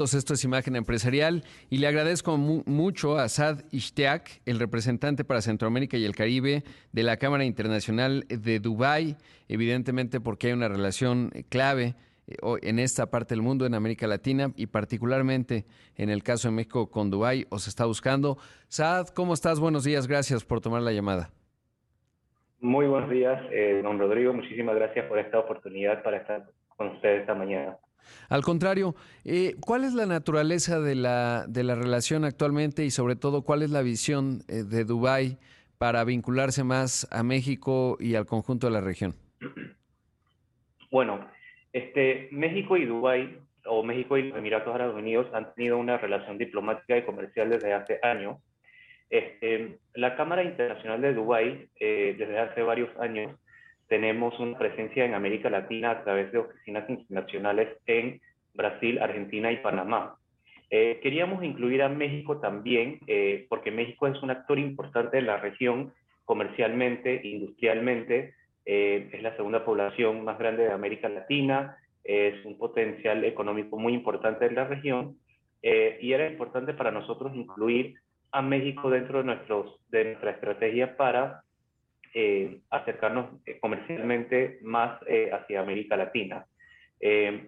Esto es Imagen Empresarial y le agradezco mucho a Sad Ishtiak, el representante para Centroamérica y el Caribe de la Cámara Internacional de Dubái, evidentemente porque hay una relación clave eh, en esta parte del mundo, en América Latina y particularmente en el caso de México con Dubái, os está buscando. Saad, ¿cómo estás? Buenos días, gracias por tomar la llamada. Muy buenos días, eh, don Rodrigo, muchísimas gracias por esta oportunidad para estar con ustedes esta mañana. Al contrario, eh, ¿cuál es la naturaleza de la, de la relación actualmente y sobre todo cuál es la visión eh, de Dubái para vincularse más a México y al conjunto de la región? Bueno, este, México y Dubái, o México y los Emiratos Árabes Unidos, han tenido una relación diplomática y comercial desde hace años. Este, la Cámara Internacional de Dubái, eh, desde hace varios años, tenemos una presencia en América Latina a través de oficinas internacionales en Brasil, Argentina y Panamá. Eh, queríamos incluir a México también, eh, porque México es un actor importante en la región comercialmente, industrialmente, eh, es la segunda población más grande de América Latina, es un potencial económico muy importante en la región, y era importante para nosotros incluir a México dentro de, nuestros, de nuestra estrategia para eh, acercarnos eh, comercialmente más eh, hacia América Latina.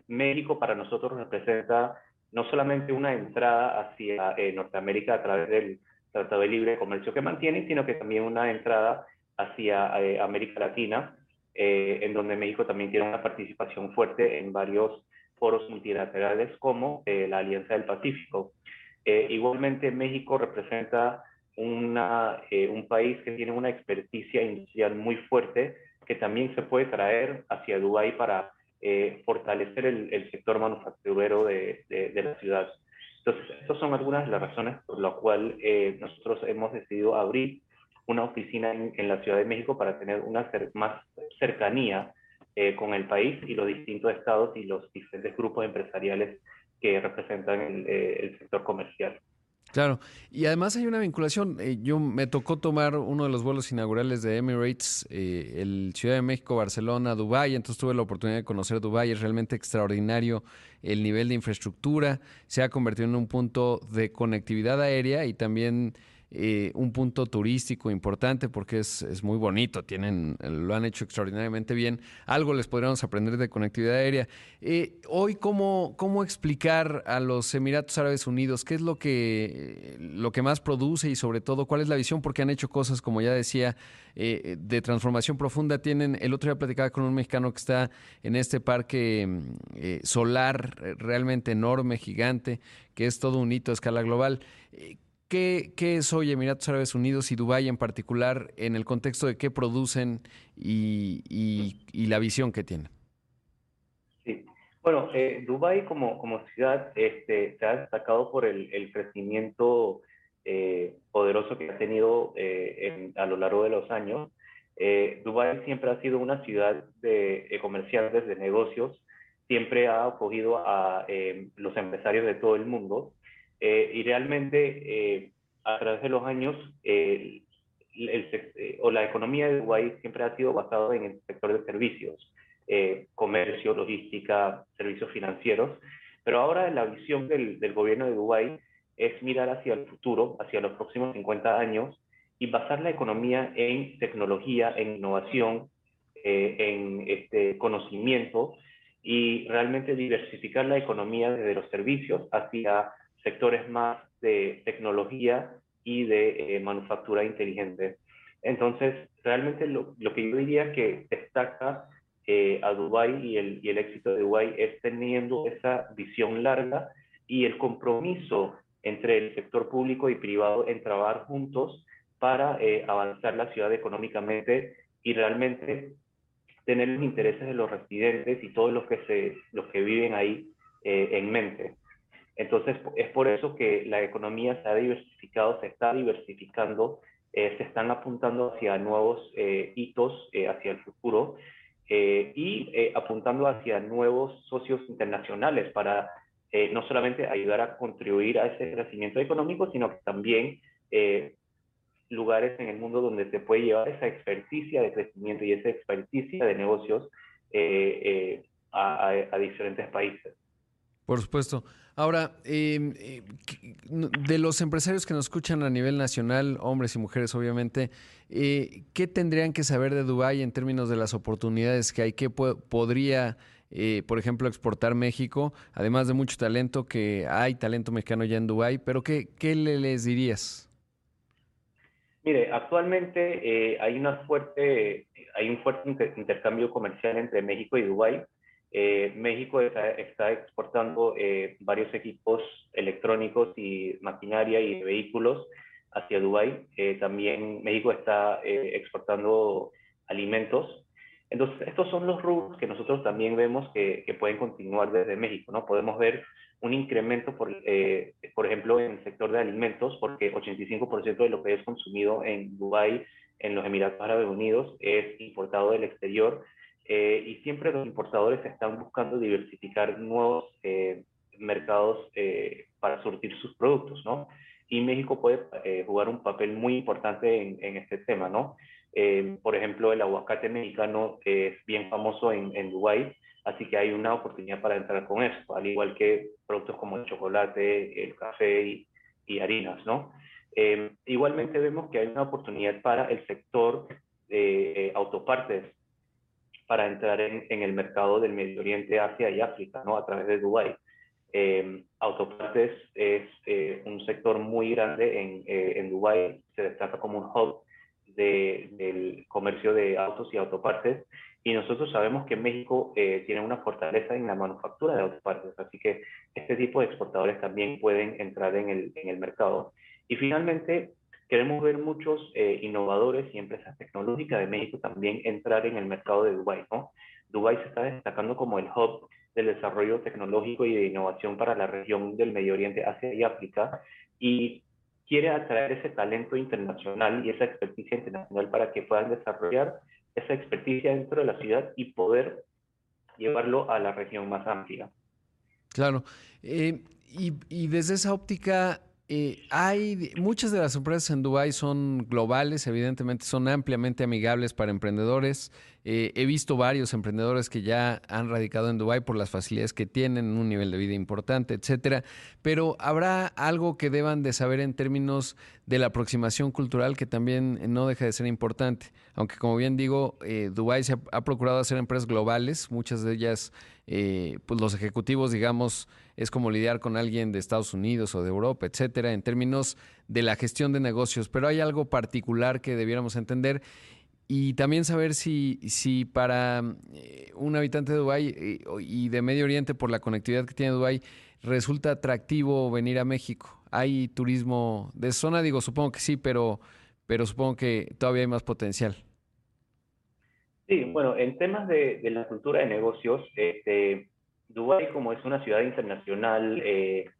México para nosotros representa no solamente una entrada hacia Norteamérica a través del Tratado de Libre Comercio que mantiene, sino que también una entrada hacia América Latina, en donde México también tiene una participación fuerte en varios foros multilaterales como la Alianza del Pacífico. igualmente México representa una, eh, un país que tiene una experticia industrial muy fuerte que también se puede traer hacia Dubái para eh, fortalecer el, sector manufacturero de, de, la ciudad. Entonces, estas son algunas de las razones por las cuales eh, nosotros hemos decidido abrir una oficina en, en, la Ciudad de México para tener una más cercanía con el país y los distintos estados y los diferentes grupos empresariales que representan el, el sector comercial. Claro, y además hay una vinculación. Eh, yo me tocó tomar uno de los vuelos inaugurales de Emirates, eh, el Ciudad de México, Barcelona, Dubái, entonces tuve la oportunidad de conocer Dubái, es realmente extraordinario el nivel de infraestructura, se ha convertido en un punto de conectividad aérea y también eh, un punto turístico importante porque es, es, muy bonito, tienen, lo han hecho extraordinariamente bien. Algo les podríamos aprender de conectividad aérea. Eh, hoy, ¿cómo, ¿cómo explicar a los Emiratos Árabes Unidos qué es lo que, lo que más produce y sobre todo cuál es la visión? Porque han hecho cosas, como ya decía, eh, de transformación profunda. Tienen, el otro día platicaba con un mexicano que está en este parque solar realmente enorme, gigante, que es todo un hito a escala global. ¿Qué, es hoy Emiratos Árabes Unidos y Dubái en particular en el contexto de qué producen y, la visión que tienen? Sí, bueno, eh, Dubái como, ciudad este, se ha destacado por el, crecimiento eh, poderoso que ha tenido eh, a lo largo de los años. Eh, Dubái siempre ha sido una ciudad de, de comerciantes, de negocios, siempre ha acogido a los empresarios de todo el mundo eh, y realmente, eh, a través de los años, el, eh, o la economía de Dubái siempre ha sido basada en el sector de servicios, comercio, logística, servicios financieros. Pero ahora la visión del, del gobierno de Dubái es mirar hacia el futuro, hacia los próximos 50 años, y basar la economía en tecnología, en innovación, en este conocimiento y realmente diversificar la economía desde los servicios hacia sectores más de tecnología y de eh, manufactura inteligente. Entonces, realmente lo, que yo diría que destaca eh, a Dubái y el, éxito de Dubái es teniendo esa visión larga y el compromiso entre el sector público y privado en trabajar juntos para eh, avanzar la ciudad económicamente y realmente tener los intereses de los residentes y todos los que, se, los que viven ahí en mente. Entonces, es por eso que la economía se ha diversificado, se está diversificando, eh, se están apuntando hacia nuevos eh, hitos, eh, hacia el futuro, y apuntando hacia nuevos socios internacionales para no solamente ayudar a contribuir a ese crecimiento económico, sino también lugares en el mundo donde se puede llevar esa experticia de crecimiento y esa experticia de negocios a diferentes países. Por supuesto. Ahora, em, eh, de los empresarios que nos escuchan a nivel nacional, hombres y mujeres obviamente, eh, ¿qué tendrían que saber de Dubái en términos de las oportunidades que hay? ¿Qué podría, eh, por ejemplo, exportar México? Además de mucho talento, que hay talento mexicano ya en Dubái, pero ¿qué, qué les dirías? Mire, actualmente hay, una fuerte, hay un fuerte intercambio comercial entre México y Dubái. Eh, México está, exportando eh, varios equipos electrónicos y maquinaria y vehículos hacia Dubái. Eh, también México está exportando alimentos. Entonces, estos son los rubros que nosotros también vemos que, pueden continuar desde México. ¿no? Podemos ver un incremento, por, por ejemplo, en el sector de alimentos, porque 85% de lo que es consumido en Dubái, en los Emiratos Árabes Unidos, es importado del exterior eh, y siempre los importadores están buscando diversificar nuevos eh, mercados eh, para surtir sus productos, ¿no? Y México puede jugar un papel muy importante en, en este tema, ¿no? por ejemplo, el aguacate mexicano es bien famoso en, en Dubái, así que hay una oportunidad para entrar con eso, al igual que productos como el chocolate, el café y, y harinas, ¿no? igualmente vemos que hay una oportunidad para el sector de autopartes para entrar en, el mercado del Medio Oriente, Asia y África, ¿no? A través de Dubái. Eh, autopartes es eh, un sector muy grande en, eh, en Dubái, se destaca como un hub del comercio de autos y autopartes, y nosotros sabemos que México tiene una fortaleza en la manufactura de autopartes, así que este tipo de exportadores también pueden entrar en el, en el mercado. Y finalmente, Queremos ver muchos eh, innovadores y empresas tecnológicas de México también entrar en el mercado de Dubái. ¿no? Dubái se está destacando como el hub del desarrollo tecnológico y de innovación para la región del Medio Oriente, Asia y África, y quiere atraer ese talento internacional y esa experticia internacional para que puedan desarrollar esa experticia dentro de la ciudad y poder llevarlo a la región más amplia. Claro. Eh, y, y desde esa óptica, eh, hay muchas de las empresas en Dubái son globales, evidentemente son ampliamente amigables para emprendedores. Eh, he visto varios emprendedores que ya han radicado en Dubái por las facilidades que tienen, un nivel de vida importante, etcétera. Pero habrá algo que deban de saber en términos de la aproximación cultural que también no deja de ser importante. Aunque como bien digo, eh, Dubái se ha, procurado hacer empresas globales, muchas de ellas, pues los ejecutivos, digamos, es como lidiar con alguien de Estados Unidos o de Europa, etcétera, en términos de la gestión de negocios. Pero hay algo particular que debiéramos entender y también saber si, si para eh, un habitante de Dubái eh, y de Medio Oriente, por la conectividad que tiene Dubái, resulta atractivo venir a México. ¿Hay turismo de zona? Digo, supongo que sí, pero, pero supongo que todavía hay más potencial. Sí, bueno, en temas de, de la cultura de negocios, este, Dubái, como es una ciudad internacional, eh,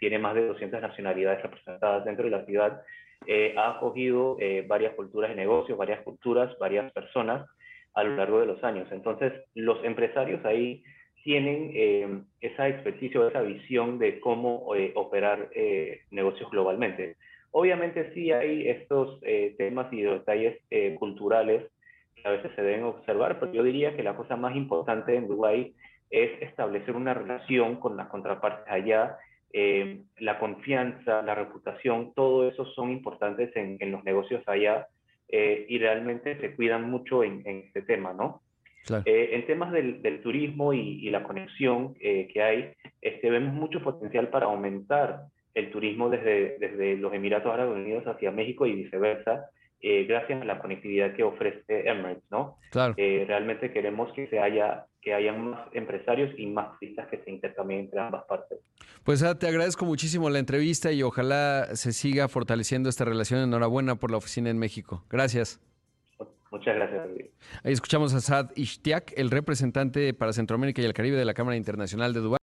tiene más de 200 nacionalidades representadas dentro de la ciudad, eh, ha acogido eh, varias culturas de negocios, varias culturas, varias personas a lo largo de los años. Entonces, los empresarios ahí tienen esa experticia, esa visión de cómo operar negocios globalmente. Obviamente sí hay estos temas y detalles culturales a veces se deben observar, pero yo diría que la cosa más importante en Dubái es establecer una relación con las contrapartes allá. Eh, la confianza, la reputación, todo eso son importantes en, los negocios allá eh, y realmente se cuidan mucho en, este tema, ¿no? Eh, en temas del, turismo y, la conexión que hay, este, vemos mucho potencial para aumentar el turismo desde, desde los Emiratos Árabes Unidos hacia México y viceversa, gracias a la conectividad que ofrece Emirates, ¿no? Claro. realmente queremos que se haya que hayan más empresarios y más turistas que se intercambien entre ambas partes. Pues te agradezco muchísimo la entrevista y ojalá se siga fortaleciendo esta relación. Enhorabuena por la oficina en México. Gracias. Muchas gracias. Ahí escuchamos a Sad Ishtiak, el representante para Centroamérica y el Caribe de la Cámara Internacional de Dubái.